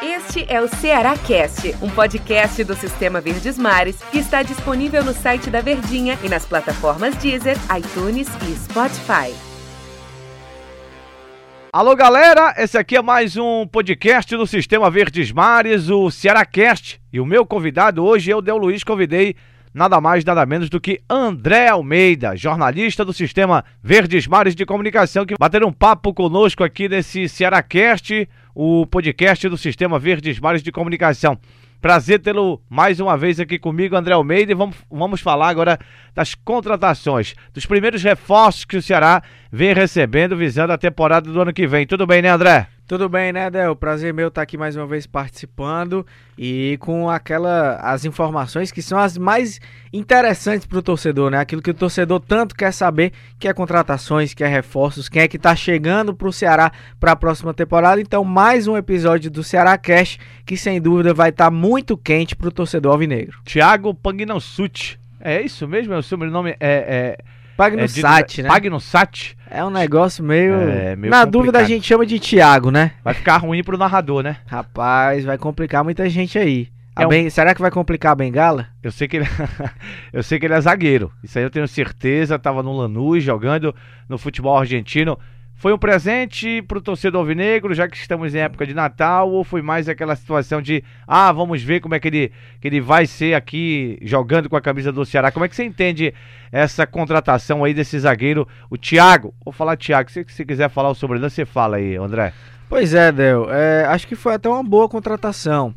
Este é o Ceará Cast, um podcast do Sistema Verdes Mares que está disponível no site da Verdinha e nas plataformas Deezer, iTunes e Spotify. Alô galera, esse aqui é mais um podcast do Sistema Verdes Mares, o Ceará Cast, e o meu convidado hoje eu, Del Luiz, convidei nada mais, nada menos do que André Almeida, jornalista do Sistema Verdes Mares de Comunicação, que bater um papo conosco aqui nesse Cearacast, o podcast do Sistema Verdes Mares de Comunicação. Prazer tê-lo mais uma vez aqui comigo, André Almeida, e vamos, vamos falar agora das contratações, dos primeiros reforços que o Ceará vem recebendo visando a temporada do ano que vem. Tudo bem, né, André? Tudo bem, né, Del? Prazer meu estar aqui mais uma vez participando e com aquela as informações que são as mais interessantes para o torcedor, né? Aquilo que o torcedor tanto quer saber, que é contratações, que é reforços, quem é que está chegando para o Ceará para a próxima temporada. Então, mais um episódio do Ceará Cash que sem dúvida vai estar tá muito quente para o torcedor alvinegro. Thiago Pagnansut. É isso mesmo? É o seu nome é, é Pagnussat, é né? Pagnussat. É um negócio meio. É, meio Na complicado. dúvida a gente chama de Thiago, né? Vai ficar ruim pro narrador, né? Rapaz, vai complicar muita gente aí. É um- ben- Será que vai complicar a bengala? Eu sei que ele eu sei que ele é zagueiro. Isso aí eu tenho certeza. Tava no Lanús jogando no futebol argentino. Foi um presente pro torcedor alvinegro, já que estamos em época de Natal, ou foi mais aquela situação de, ah, vamos ver como é que ele, que ele vai ser aqui jogando com a camisa do Ceará. Como é que você entende essa contratação aí desse zagueiro, o Thiago? Vou falar Thiago, se você quiser falar o sobrenome, você fala aí, André. Pois é, Del. é, acho que foi até uma boa contratação.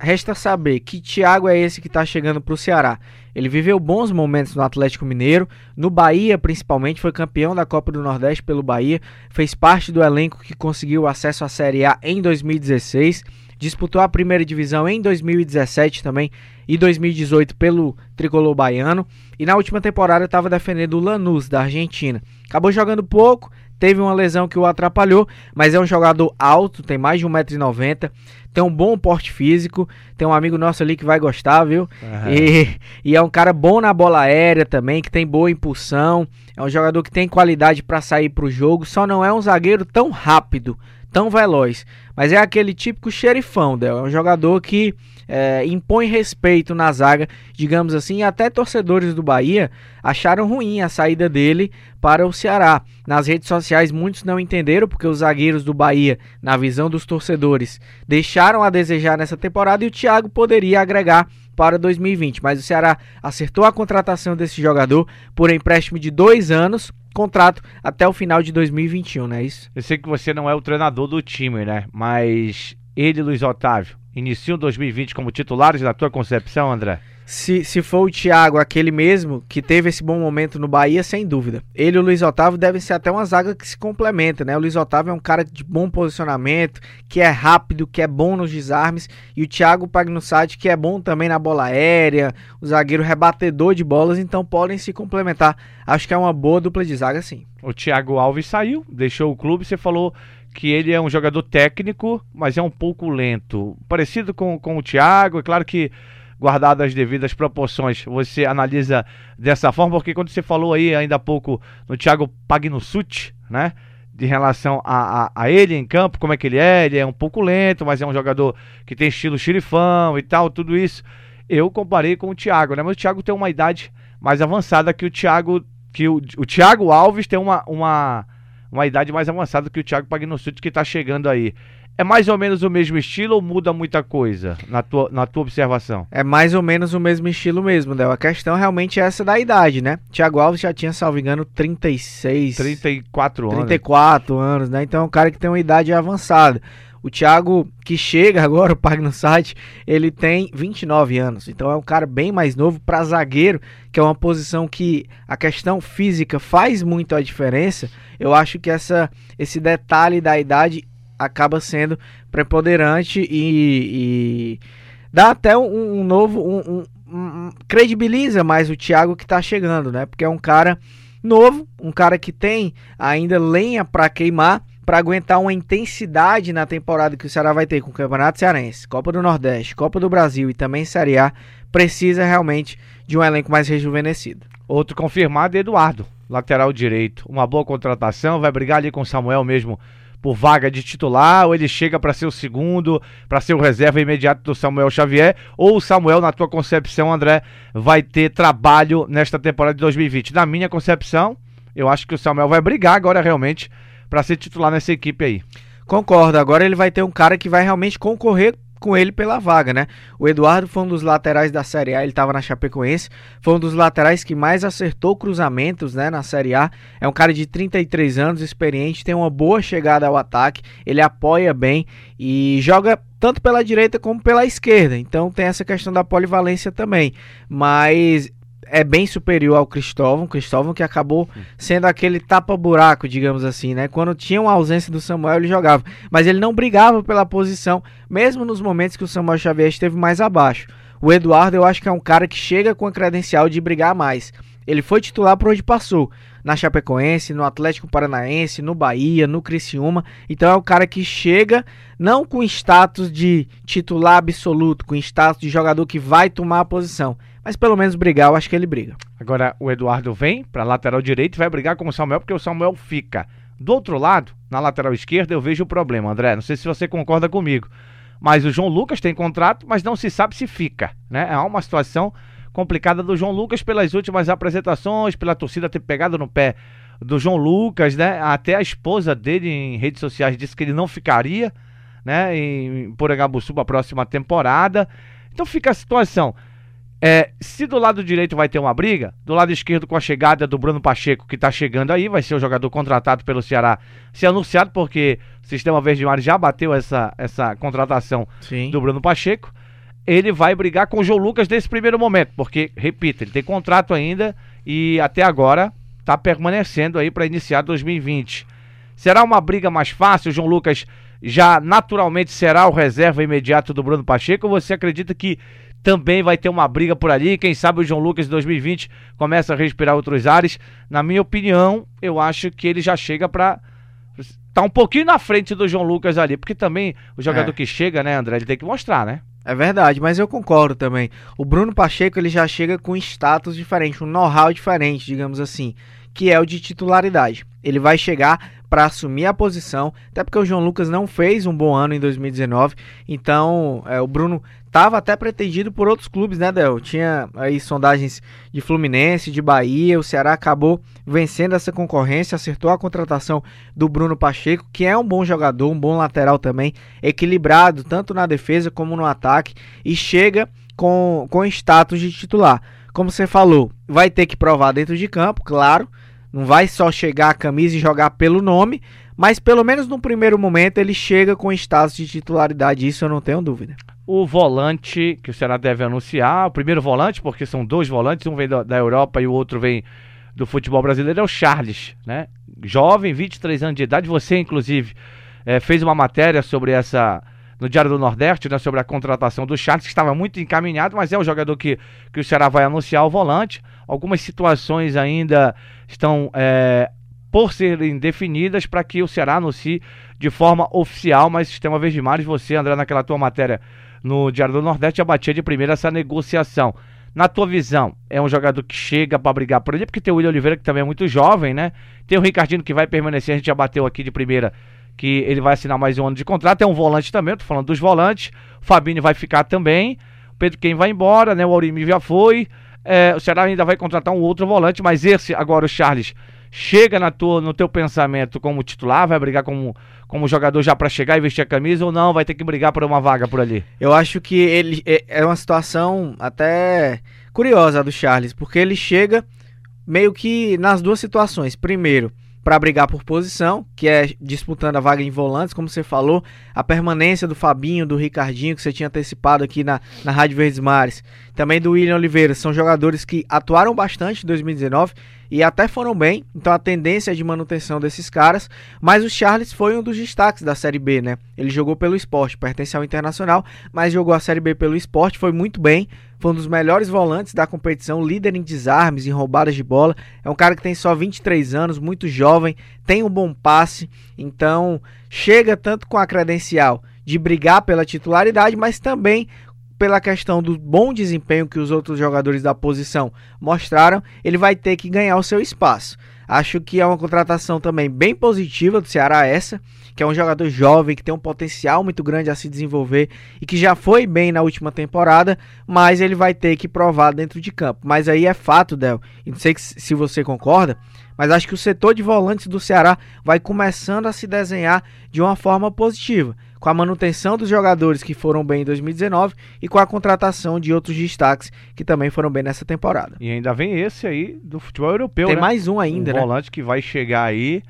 Resta saber que Thiago é esse que está chegando para o Ceará. Ele viveu bons momentos no Atlético Mineiro, no Bahia principalmente, foi campeão da Copa do Nordeste pelo Bahia, fez parte do elenco que conseguiu acesso à Série A em 2016, disputou a primeira divisão em 2017 também e 2018 pelo tricolor baiano, e na última temporada estava defendendo o Lanús da Argentina. Acabou jogando pouco, teve uma lesão que o atrapalhou, mas é um jogador alto, tem mais de 1,90m, tem um bom porte físico, tem um amigo nosso ali que vai gostar, viu? E, e é um cara bom na bola aérea também, que tem boa impulsão, é um jogador que tem qualidade para sair para o jogo, só não é um zagueiro tão rápido, tão veloz, mas é aquele típico xerifão, Del, é um jogador que é, impõe respeito na zaga, digamos assim, até torcedores do Bahia acharam ruim a saída dele para o Ceará. Nas redes sociais muitos não entenderam porque os zagueiros do Bahia, na visão dos torcedores, deixaram a desejar nessa temporada e o Thiago poderia agregar para 2020. Mas o Ceará acertou a contratação desse jogador por empréstimo de dois anos, contrato até o final de 2021, não é isso? Eu sei que você não é o treinador do time, né? Mas ele e Luiz Otávio iniciam 2020 como titulares na tua concepção, André? Se, se for o Thiago, aquele mesmo que teve esse bom momento no Bahia, sem dúvida. Ele e o Luiz Otávio devem ser até uma zaga que se complementa, né? O Luiz Otávio é um cara de bom posicionamento, que é rápido, que é bom nos desarmes, e o Thiago Pagnussati, que é bom também na bola aérea, o zagueiro rebatedor de bolas, então podem se complementar. Acho que é uma boa dupla de zaga, sim. O Thiago Alves saiu, deixou o clube, você falou que ele é um jogador técnico, mas é um pouco lento. Parecido com, com o Thiago, é claro que guardado as devidas proporções, você analisa dessa forma, porque quando você falou aí ainda há pouco no Thiago Pagnussut, né? De relação a, a, a ele em campo, como é que ele é, ele é um pouco lento, mas é um jogador que tem estilo xerifão e tal, tudo isso. Eu comparei com o Thiago, né? Mas o Thiago tem uma idade mais avançada que o Thiago, que o, o Thiago Alves tem uma, uma, uma idade mais avançada que o Thiago Pagnussut que está chegando aí. É mais ou menos o mesmo estilo ou muda muita coisa na tua, na tua observação? É mais ou menos o mesmo estilo mesmo, Del. A questão realmente é essa da idade, né? Thiago Alves já tinha, salvo engano, 36... 34 anos. 34 anos, né? Então é um cara que tem uma idade avançada. O Thiago, que chega agora, o Pag no site, ele tem 29 anos. Então é um cara bem mais novo para zagueiro, que é uma posição que a questão física faz muito a diferença. Eu acho que essa, esse detalhe da idade acaba sendo preponderante e, e dá até um, um novo. Um, um, credibiliza mais o Thiago que tá chegando, né? Porque é um cara novo, um cara que tem ainda lenha para queimar para aguentar uma intensidade na temporada que o Ceará vai ter com o Campeonato Cearense, Copa do Nordeste, Copa do Brasil e também Série A, precisa realmente de um elenco mais rejuvenescido. Outro confirmado, Eduardo, lateral direito. Uma boa contratação, vai brigar ali com o Samuel mesmo por vaga de titular, ou ele chega para ser o segundo, para ser o reserva imediato do Samuel Xavier, ou o Samuel, na tua concepção, André, vai ter trabalho nesta temporada de 2020? Na minha concepção, eu acho que o Samuel vai brigar agora realmente para ser titular nessa equipe aí. Concordo, agora ele vai ter um cara que vai realmente concorrer com ele pela vaga, né? O Eduardo foi um dos laterais da Série A, ele estava na Chapecoense, foi um dos laterais que mais acertou cruzamentos, né, na Série A. É um cara de 33 anos, experiente, tem uma boa chegada ao ataque, ele apoia bem e joga tanto pela direita como pela esquerda. Então tem essa questão da polivalência também. Mas é bem superior ao Cristóvão, Cristóvão que acabou sendo aquele tapa-buraco, digamos assim, né? Quando tinha uma ausência do Samuel, ele jogava, mas ele não brigava pela posição, mesmo nos momentos que o Samuel Xavier esteve mais abaixo. O Eduardo, eu acho que é um cara que chega com a credencial de brigar mais. Ele foi titular por onde passou, na Chapecoense, no Atlético Paranaense, no Bahia, no Criciúma. Então é o cara que chega não com status de titular absoluto, com status de jogador que vai tomar a posição mas pelo menos brigar, eu acho que ele briga. Agora o Eduardo vem para lateral direito e vai brigar com o Samuel, porque o Samuel fica. Do outro lado, na lateral esquerda, eu vejo o problema, André. Não sei se você concorda comigo. Mas o João Lucas tem contrato, mas não se sabe se fica. Né? É uma situação complicada do João Lucas pelas últimas apresentações, pela torcida ter pegado no pé do João Lucas, né? Até a esposa dele em redes sociais disse que ele não ficaria, né? Em Porangabuçu para a próxima temporada. Então fica a situação. É, se do lado direito vai ter uma briga, do lado esquerdo com a chegada do Bruno Pacheco, que está chegando aí, vai ser o jogador contratado pelo Ceará, ser anunciado, porque o Sistema Verde Mar já bateu essa, essa contratação Sim. do Bruno Pacheco. Ele vai brigar com o João Lucas nesse primeiro momento, porque, repito, ele tem contrato ainda e até agora está permanecendo aí para iniciar 2020. Será uma briga mais fácil? O João Lucas já naturalmente será o reserva imediato do Bruno Pacheco? Ou você acredita que também vai ter uma briga por ali. Quem sabe o João Lucas em 2020 começa a respirar outros ares. Na minha opinião, eu acho que ele já chega para tá um pouquinho na frente do João Lucas ali, porque também o jogador é. que chega, né, André, ele tem que mostrar, né? É verdade, mas eu concordo também. O Bruno Pacheco ele já chega com status diferente, um know-how diferente, digamos assim, que é o de titularidade. Ele vai chegar para assumir a posição, até porque o João Lucas não fez um bom ano em 2019, então é, o Bruno estava até pretendido por outros clubes, né, Del? Tinha aí sondagens de Fluminense, de Bahia, o Ceará acabou vencendo essa concorrência, acertou a contratação do Bruno Pacheco, que é um bom jogador, um bom lateral também, equilibrado tanto na defesa como no ataque e chega com, com status de titular. Como você falou, vai ter que provar dentro de campo, claro, não vai só chegar a camisa e jogar pelo nome, mas pelo menos no primeiro momento ele chega com status de titularidade, isso eu não tenho dúvida. O volante que o Ceará deve anunciar, o primeiro volante, porque são dois volantes, um vem da, Europa e o outro vem do futebol brasileiro, é o Charles, né? Jovem, 23 anos de idade, você inclusive é, fez uma matéria sobre essa no Diário do Nordeste, né, sobre a contratação do Charles, que estava muito encaminhado, mas é o jogador que, que o Ceará vai anunciar o volante. Algumas situações ainda estão é, por serem definidas para que o Ceará anuncie de forma oficial, mas Sistema Verde Mares, você, André, naquela tua matéria no Diário do Nordeste, já batia de primeira essa negociação. Na tua visão, é um jogador que chega para brigar por ele, porque tem o William Oliveira, que também é muito jovem, né? Tem o Ricardinho que vai permanecer, a gente já bateu aqui de primeira que ele vai assinar mais um ano de contrato. É um volante também, tô falando dos volantes. O Fabinho vai ficar também. Pedro Quem vai embora, né? O Aurimir já foi. É, o Ceará ainda vai contratar um outro volante, mas esse, agora o Charles, chega na tua, no teu pensamento como titular, vai brigar como, como jogador já para chegar e vestir a camisa ou não, vai ter que brigar por uma vaga por ali? Eu acho que ele é, é uma situação até curiosa do Charles, porque ele chega meio que nas duas situações. Primeiro, para brigar por posição, que é disputando a vaga em volantes, como você falou, a permanência do Fabinho, do Ricardinho, que você tinha antecipado aqui na, na Rádio Verdes Mares, também do William Oliveira, são jogadores que atuaram bastante em 2019 e até foram bem, então a tendência é de manutenção desses caras, mas o Charles foi um dos destaques da Série B, né? Ele jogou pelo esporte, pertence ao Internacional, mas jogou a Série B pelo esporte, foi muito bem, foi um dos melhores volantes da competição, líder em desarmes, em roubadas de bola. É um cara que tem só 23 anos, muito jovem, tem um bom passe, então chega tanto com a credencial de brigar pela titularidade, mas também pela questão do bom desempenho que os outros jogadores da posição mostraram, ele vai ter que ganhar o seu espaço. Acho que é uma contratação também bem positiva do Ceará essa, que é um jogador jovem, que tem um potencial muito grande a se desenvolver e que já foi bem na última temporada, mas ele vai ter que provar dentro de campo. Mas aí é fato, Del, não sei se você concorda, mas acho que o setor de volantes do Ceará vai começando a se desenhar de uma forma positiva com a manutenção dos jogadores que foram bem em 2019 e com a contratação de outros destaques que também foram bem nessa temporada. E ainda vem esse aí do futebol europeu, Tem né? mais um ainda, um né? volante que vai chegar aí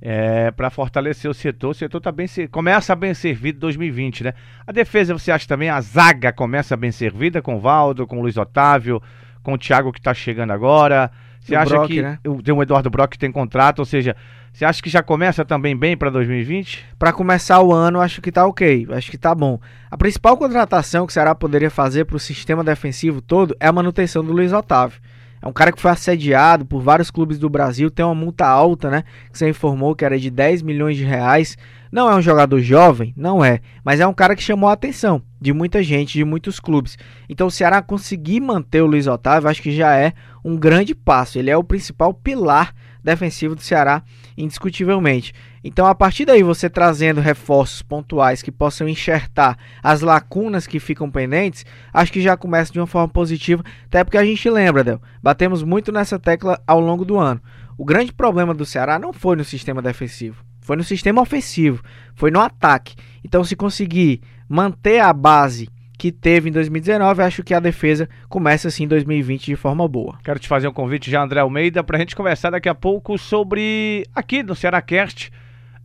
é, para fortalecer o setor. O setor tá bem começa bem servido em 2020, né? A defesa, você acha também? A zaga começa bem servida com o Valdo, com o Luiz Otávio, com o Thiago que tá chegando agora. Você acha Brock, que né? tem o Eduardo Brock que tem contrato, ou seja, você acha que já começa também bem para 2020? Para começar o ano, acho que tá ok, acho que tá bom. A principal contratação que o Ceará poderia fazer para o sistema defensivo todo é a manutenção do Luiz Otávio. É um cara que foi assediado por vários clubes do Brasil, tem uma multa alta, né? Que você informou que era de 10 milhões de reais. Não é um jogador jovem, não é, mas é um cara que chamou a atenção de muita gente, de muitos clubes. Então o Ceará conseguir manter o Luiz Otávio, acho que já é um grande passo. Ele é o principal pilar defensivo do Ceará, indiscutivelmente. Então, a partir daí, você trazendo reforços pontuais que possam enxertar as lacunas que ficam pendentes, acho que já começa de uma forma positiva, até porque a gente lembra, Del, batemos muito nessa tecla ao longo do ano. O grande problema do Ceará não foi no sistema defensivo, foi no sistema ofensivo, foi no ataque. Então, se conseguir manter a base que teve em 2019, acho que a defesa começa assim em 2020 de forma boa. Quero te fazer um convite já, André Almeida, para a gente conversar daqui a pouco sobre aqui no Cearacast,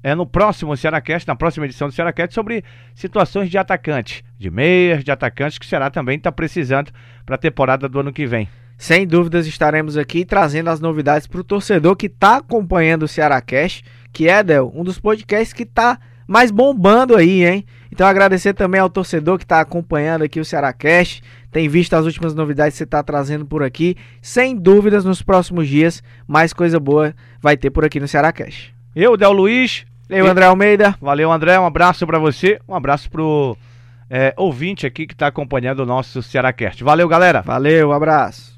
é no próximo Cearacast, na próxima edição do Cearacast, sobre situações de atacante, de meias, de atacantes que o Ceará também está precisando para a temporada do ano que vem. Sem dúvidas estaremos aqui trazendo as novidades para o torcedor que está acompanhando o Cearacast, que é, Del, um dos podcasts que está mais bombando aí, hein? Então agradecer também ao torcedor que está acompanhando aqui o Ceará Cash, tem visto as últimas novidades que você está trazendo por aqui. Sem dúvidas, nos próximos dias, mais coisa boa vai ter por aqui no Ceará Cash. Eu, Del Luiz. Eu, André Almeida. Valeu, André. Um abraço para você. Um abraço pro é, ouvinte aqui que está acompanhando o nosso Ceará Cast. Valeu, galera. Valeu, um abraço.